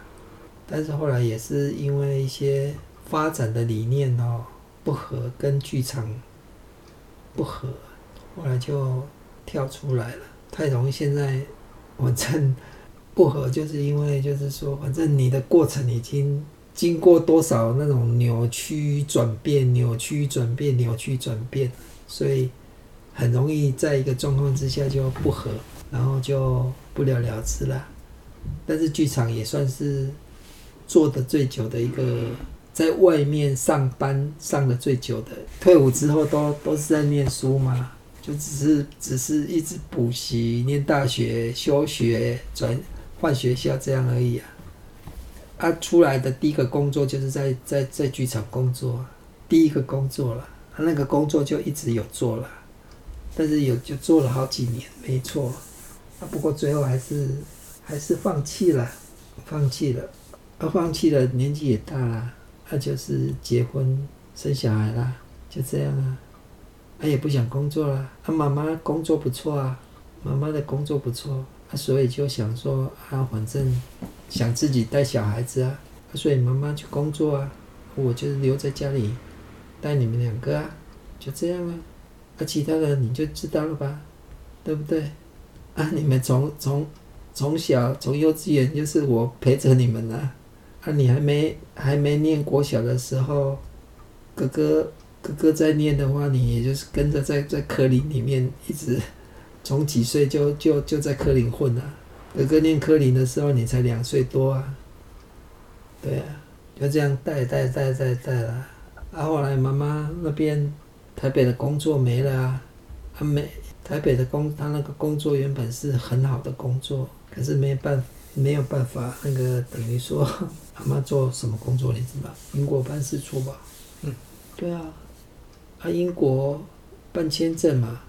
但是后来也是因为一些发展的理念哦不合，跟剧场不合，后来就跳出来了。太容易现在我正不合，就是因为就是说，反正你的过程已经。经过多少那种扭曲转变、扭曲转变、扭曲转变，所以很容易在一个状况之下就不合，然后就不了了之了。但是剧场也算是做的最久的一个，在外面上班上的最久的，退伍之后都都是在念书嘛，就只是只是一直补习、念大学、休学、转换学校这样而已啊。啊，出来的第一个工作就是在在在剧场工作，第一个工作了，他那个工作就一直有做了，但是有就做了好几年，没错，啊，不过最后还是还是放弃了，放弃了，啊，放弃了，年纪也大了，他、就是结婚生小孩了，就这样啊，他、也不想工作了，啊，妈妈工作不错啊，妈妈的工作不错，啊，所以就想说啊，反正。想自己带小孩子啊，所以妈妈去工作啊，我就留在家里带你们两个啊，就这样啊。啊，其他的你就知道了吧，对不对？啊，你们从从从小从幼稚园就是我陪着你们啊。啊，你还没还没念国小的时候，哥哥哥哥在念的话，你也就是跟着在在科林里面一直从几岁就就就在科林混啊。哥哥念科林的时候，你才两岁多啊，对啊，就这样带带带带带了。啊，后来妈妈那边台北的工作没了啊，啊没台北的工，他那个工作原本是很好的工作，可是没办没有办法，那个等于说 妈妈做什么工作你知道？英国办事处吧？嗯，对啊，啊英国办签证嘛。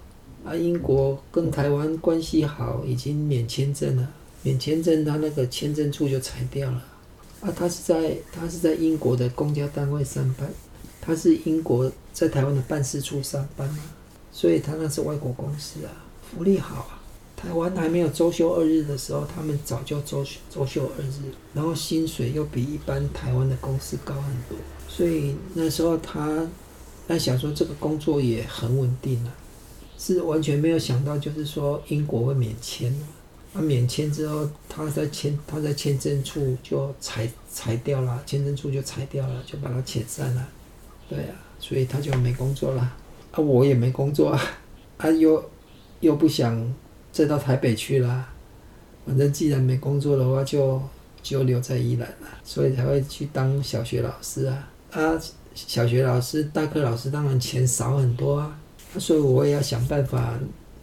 啊，英国跟台湾关系好，已经免签证了。免签证，他那个签证处就裁掉了。啊，他是在他是在英国的公家单位上班，他是英国在台湾的办事处上班，所以他那是外国公司啊，福利好啊。台湾还没有周休二日的时候，他们早就周周休二日，然后薪水又比一般台湾的公司高很多，所以那时候他那想说这个工作也很稳定了。是完全没有想到，就是说英国会免签，啊，免签之后，他在签他在签证处就裁裁掉了，签证处就裁掉了，就把他遣散了，对啊，所以他就没工作了，啊，我也没工作啊，啊，又又不想再到台北去了，反正既然没工作的话就，就留在宜兰了，所以才会去当小学老师啊，啊，小学老师、大课老师当然钱少很多啊。所以我也要想办法，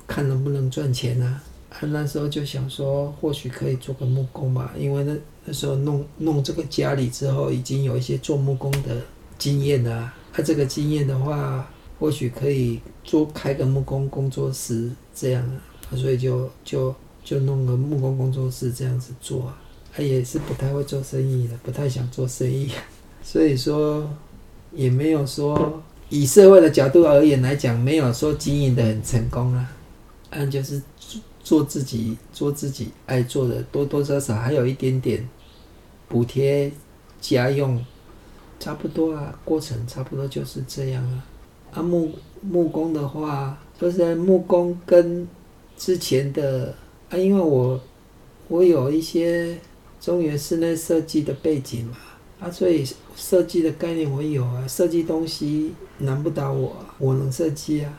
看能不能赚钱啊。啊，那时候就想说，或许可以做个木工吧，因为那那时候弄弄这个家里之后，已经有一些做木工的经验了。啊，这个经验的话，或许可以做开个木工工作室这样啊。所以就就就弄个木工工作室这样子做啊。他也是不太会做生意的，不太想做生意，所以说也没有说。以社会的角度而言来讲，没有说经营的很成功啊，嗯，就是做自己做自己爱做的，多多少少还有一点点补贴家用，差不多啊，过程差不多就是这样啊。啊，木木工的话，就是木工跟之前的啊，因为我我有一些中原室内设计的背景嘛。啊，所以设计的概念我有啊，设计东西难不倒我，我能设计啊。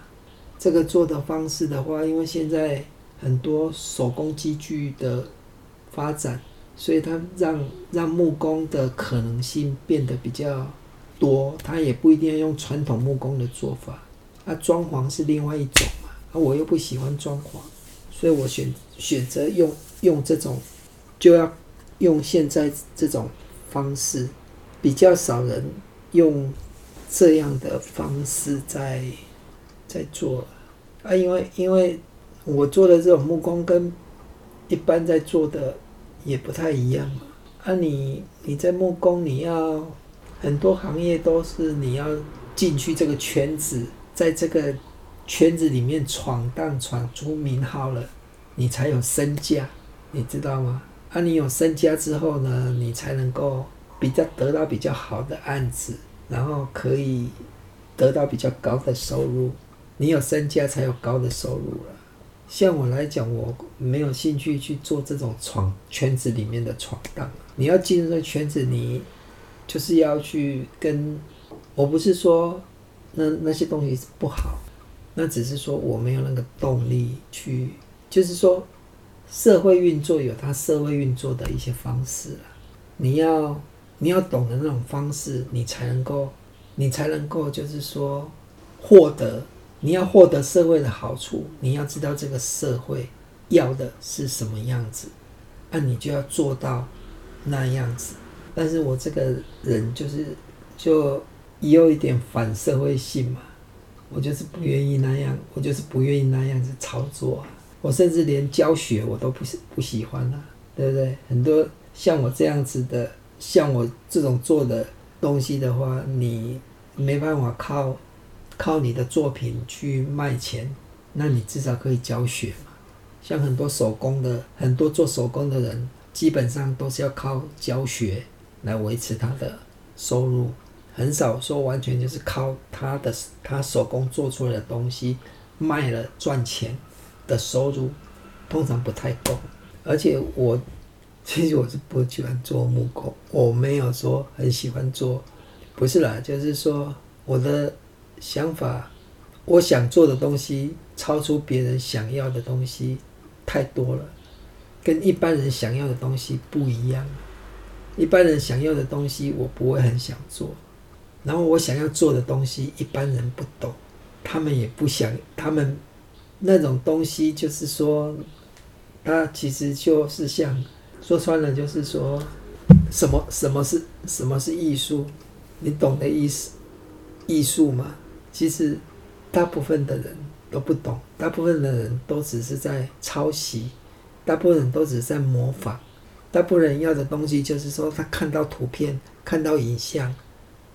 这个做的方式的话，因为现在很多手工机具的发展，所以它让让木工的可能性变得比较多。它也不一定要用传统木工的做法，啊，装潢是另外一种嘛。啊，我又不喜欢装潢，所以我选选择用用这种，就要用现在这种。方式比较少人用这样的方式在在做啊，因为因为我做的这种木工跟一般在做的也不太一样。啊，你你在木工，你要很多行业都是你要进去这个圈子，在这个圈子里面闯荡闯出名号了，你才有身价，你知道吗？啊，你有身家之后呢，你才能够比较得到比较好的案子，然后可以得到比较高的收入。你有身家才有高的收入了。像我来讲，我没有兴趣去做这种闯圈子里面的闯荡。你要进入这圈子，你就是要去跟。我不是说那那些东西不好，那只是说我没有那个动力去，就是说。社会运作有它社会运作的一些方式了，你要你要懂得那种方式，你才能够，你才能够就是说获得。你要获得社会的好处，你要知道这个社会要的是什么样子，那你就要做到那样子。但是我这个人就是就也有一点反社会性嘛，我就是不愿意那样，我就是不愿意那样子操作啊。我甚至连教学我都不是不喜欢啊，对不对？很多像我这样子的，像我这种做的东西的话，你没办法靠。靠你的作品去卖钱，那你至少可以教学嘛。像很多手工的，很多做手工的人，基本上都是要靠教学来维持他的收入，很少说完全就是靠他的他手工做出来的东西卖了赚钱的收入，通常不太够。而且我其实我是不喜欢做木工，我没有说很喜欢做，不是啦，就是说我的。想法，我想做的东西超出别人想要的东西太多了，跟一般人想要的东西不一样。一般人想要的东西我不会很想做，然后我想要做的东西一般人不懂，他们也不想，他们那种东西就是说，它其实就是像说穿了就是说，什么什么是什么是艺术？你懂的意思，艺术吗？其实，大部分的人都不懂，大部分的人都只是在抄袭，大部分人都只是在模仿，大部分人要的东西就是说，他看到图片，看到影像，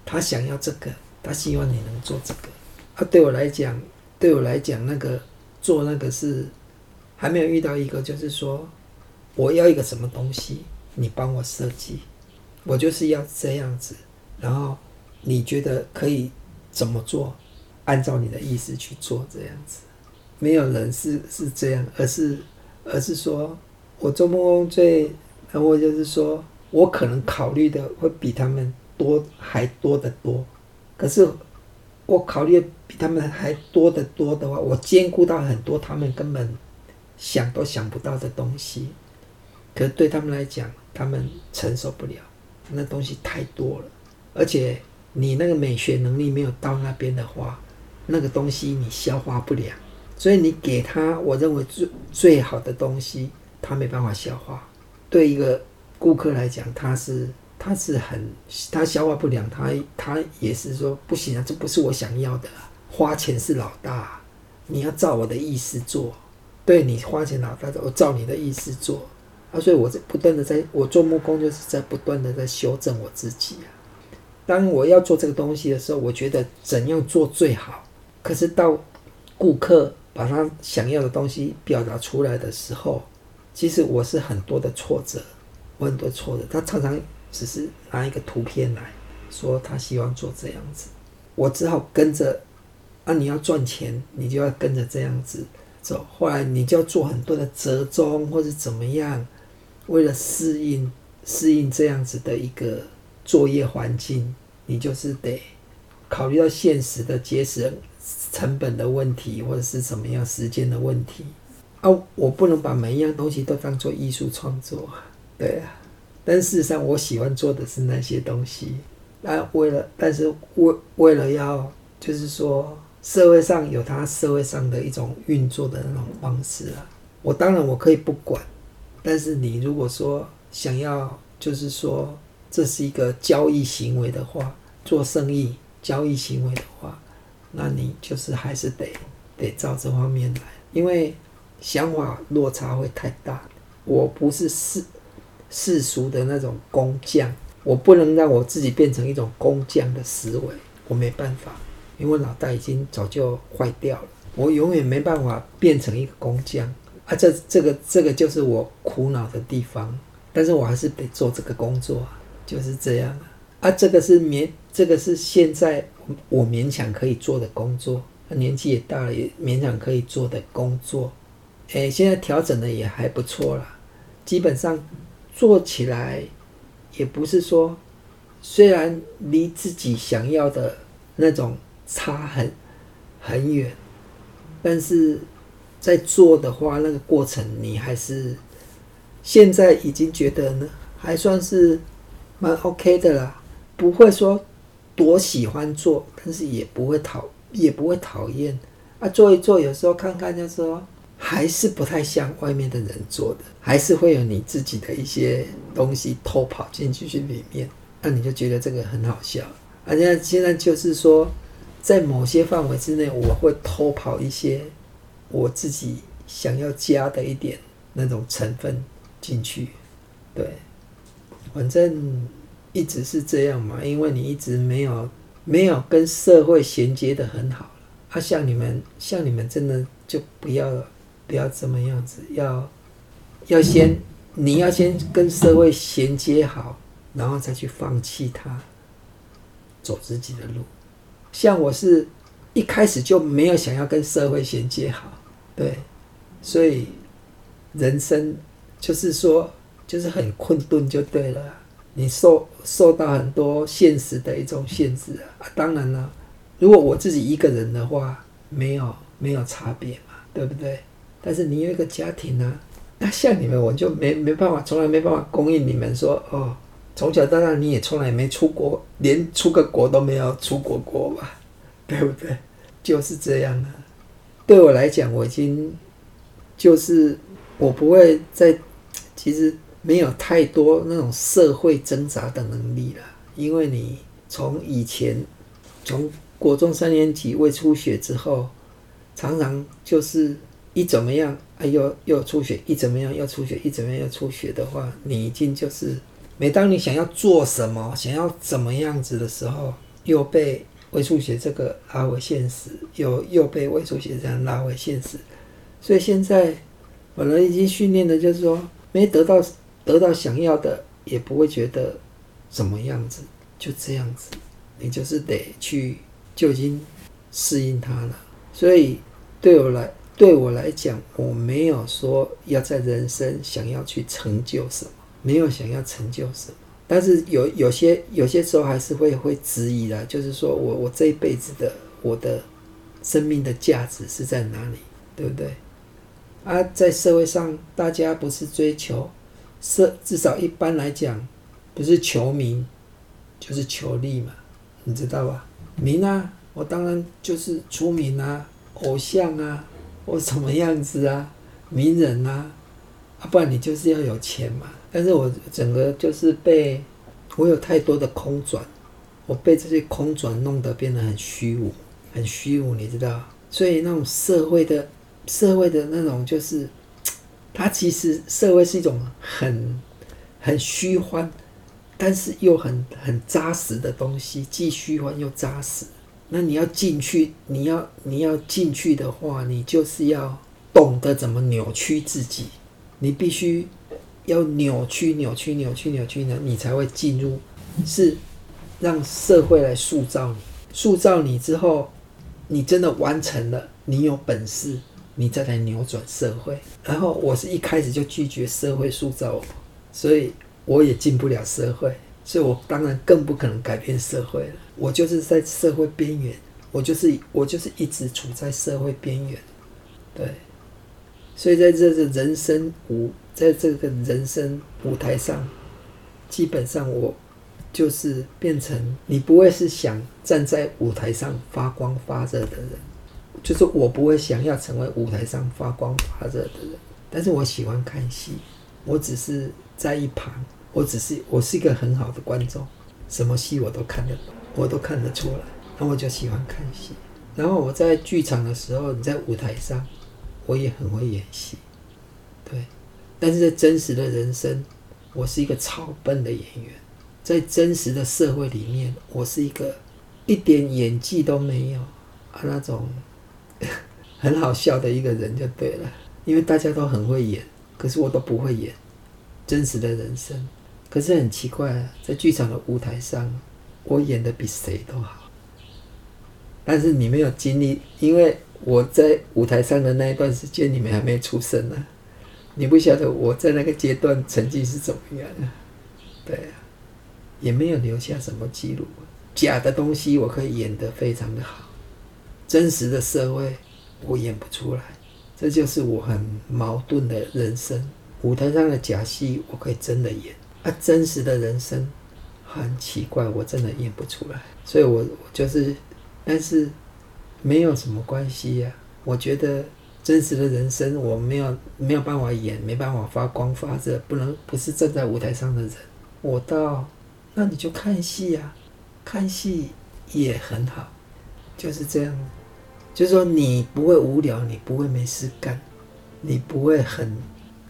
他想要这个，他希望你能做这个。啊，对我来讲，对我来讲，那个做那个是还没有遇到一个，就是说，我要一个什么东西，你帮我设计，我就是要这样子，然后你觉得可以怎么做？按照你的意思去做，这样子，没有人是是这样，而是而是说，我做梦工最，然后就是说我可能考虑的会比他们多还多得多，可是我考虑比他们还多得多的话，我兼顾到很多他们根本想都想不到的东西，可对他们来讲，他们承受不了，那东西太多了，而且你那个美学能力没有到那边的话。那个东西你消化不了，所以你给他，我认为最最好的东西，他没办法消化。对一个顾客来讲，他是他是很他消化不良，他他也是说不行啊，这不是我想要的。花钱是老大，你要照我的意思做。对，你花钱老大，我照你的意思做啊。所以我在不断的在，我做木工就是在不断的在修正我自己啊。当我要做这个东西的时候，我觉得怎样做最好。可是到顾客把他想要的东西表达出来的时候，其实我是很多的挫折，我很多挫折。他常常只是拿一个图片来说他希望做这样子，我只好跟着。啊，你要赚钱，你就要跟着这样子走。后来你就要做很多的折中或者怎么样，为了适应适应这样子的一个作业环境，你就是得考虑到现实的节省。成本的问题，或者是怎么样时间的问题啊，我不能把每一样东西都当做艺术创作，对啊。但事实上，我喜欢做的是那些东西。那为了，但是为为了要，就是说，社会上有它社会上的一种运作的那种方式啊。我当然我可以不管，但是你如果说想要，就是说这是一个交易行为的话，做生意交易行为的话。那你就是还是得得照这方面来，因为想法落差会太大。我不是世世俗的那种工匠，我不能让我自己变成一种工匠的思维，我没办法，因为脑袋已经早就坏掉了。我永远没办法变成一个工匠啊！这这个这个就是我苦恼的地方。但是我还是得做这个工作，就是这样啊！这个是勉，这个是现在。我勉强可以做的工作，年纪也大了，也勉强可以做的工作，诶，现在调整的也还不错了。基本上做起来也不是说，虽然离自己想要的那种差很很远，但是在做的话，那个过程你还是现在已经觉得呢，还算是蛮 OK 的啦，不会说多喜欢做，但是也不会讨也不会讨厌啊。做一做，有时候看看就是说，还是不太像外面的人做的，还是会有你自己的一些东西偷跑进去去里面，那你就觉得这个很好笑。而且现在就是说，在某些范围之内，我会偷跑一些我自己想要加的一点那种成分进去。对，反正一直是这样嘛，因为你一直没有没有跟社会衔接的很好。啊，像你们，像你们真的就不要不要这么样子，要要先你要先跟社会衔接好，然后再去放弃它。走自己的路，像我是一开始就没有想要跟社会衔接好，对，所以人生就是说就是很困顿就对了，你受受到很多现实的一种限制啊。当然了，如果我自己一个人的话，没有没有差别嘛，对不对？但是你有一个家庭呢，那像你们我就没没办法，从来没办法供应你们说哦。从小到大，你也从来没出国，连出个国都没有出国过吧？对不对？就是这样的。对我来讲，我已经就是我不会再，其实没有太多那种社会挣扎的能力了。因为你从以前从国中三年级胃出血之后，常常就是一怎么样，哎又又出血，一怎么样又出血，一怎么样又出血的话，你已经就是。每当你想要做什么，想要怎么样子的时候，又被胃出血这个拉回现实，又又被胃出血这样拉回现实。所以现在本来已经训练的，就是说没得到得到想要的，也不会觉得怎么样子，就这样子，你就是得去就已经适应它了。所以对我来对我来讲，我没有说要在人生想要去成就什么。没有想要成就什么，但是有有些有些时候还是会会质疑啦，就是说我我这一辈子的我的生命的价值是在哪里，对不对？啊，在社会上大家不是追求社，至少一般来讲，不是求名就是求利嘛，你知道吧？名啊，我当然就是出名啊，偶像啊，我什么样子啊，名人啊，啊，不然你就是要有钱嘛。但是我整个就是被我有太多的空转，我被这些空转弄得变得很虚无，很虚无，你知道？所以那种社会的社会的那种就是，它其实社会是一种很很虚幻，但是又很很扎实的东西，既虚幻又扎实。那你要进去，你要你要进去的话，你就是要懂得怎么扭曲自己，你必须。要扭曲、扭曲、扭曲、扭曲呢，你才会进入，是让社会来塑造你。塑造你之后，你真的完成了，你有本事，你再来扭转社会。然后我是一开始就拒绝社会塑造我，所以我也进不了社会，所以我当然更不可能改变社会了。我就是在社会边缘，我就是我就是一直处在社会边缘，对。所以在这个人生舞，在这个人生舞台上，基本上我就是变成你不会是想站在舞台上发光发热的人，就是我不会想要成为舞台上发光发热的人。但是我喜欢看戏，我只是在一旁，我只是我是一个很好的观众，什么戏我都看得懂，我都看得出来，那我就喜欢看戏。然后我在剧场的时候，你在舞台上。我也很会演戏，对，但是在真实的人生，我是一个超笨的演员。在真实的社会里面，我是一个一点演技都没有啊，那种 很好笑的一个人就对了。因为大家都很会演，可是我都不会演真实的人生。可是很奇怪啊，在剧场的舞台上，我演的比谁都好。但是你没有经历，因为。我在舞台上的那一段时间，你们还没出生呢，你不晓得我在那个阶段成绩是怎么样的，对啊，也没有留下什么记录。假的东西我可以演得非常的好，真实的社会我演不出来，这就是我很矛盾的人生。舞台上的假戏我可以真的演，啊，真实的人生很奇怪，我真的演不出来，所以我我就是，但是没有什么关系呀、我觉得真实的人生我没有没有办法演，没办法发光发热，不能不是站在舞台上的人。我到，那你就看戏呀、看戏也很好，就是这样。就是说你不会无聊，你不会没事干，你不会很，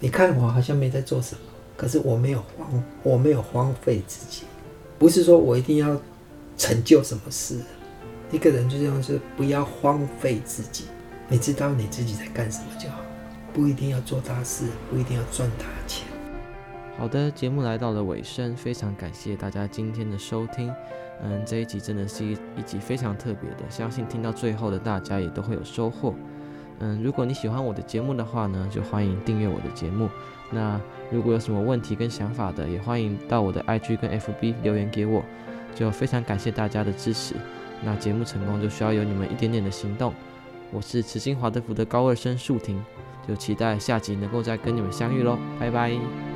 你看我好像没在做什么，可是我没有荒，我没有荒废自己。不是说我一定要成就什么事，一个人就这样，是不要荒废自己。你知道你自己在干什么就好，不一定要做大事，不一定要赚大钱。好的，节目来到了尾声，非常感谢大家今天的收听。嗯，这一集真的是一一集非常特别的，相信听到最后的大家也都会有收获。嗯，如果你喜欢我的节目的话呢，就欢迎订阅我的节目。那如果有什么问题跟想法的，也欢迎到我的 IG 跟 FB 留言给我。就非常感谢大家的支持。那节目成功就需要有你们一点点的行动。我是慈心华德福的高二生树婷，就期待下集能够再跟你们相遇喽，拜拜。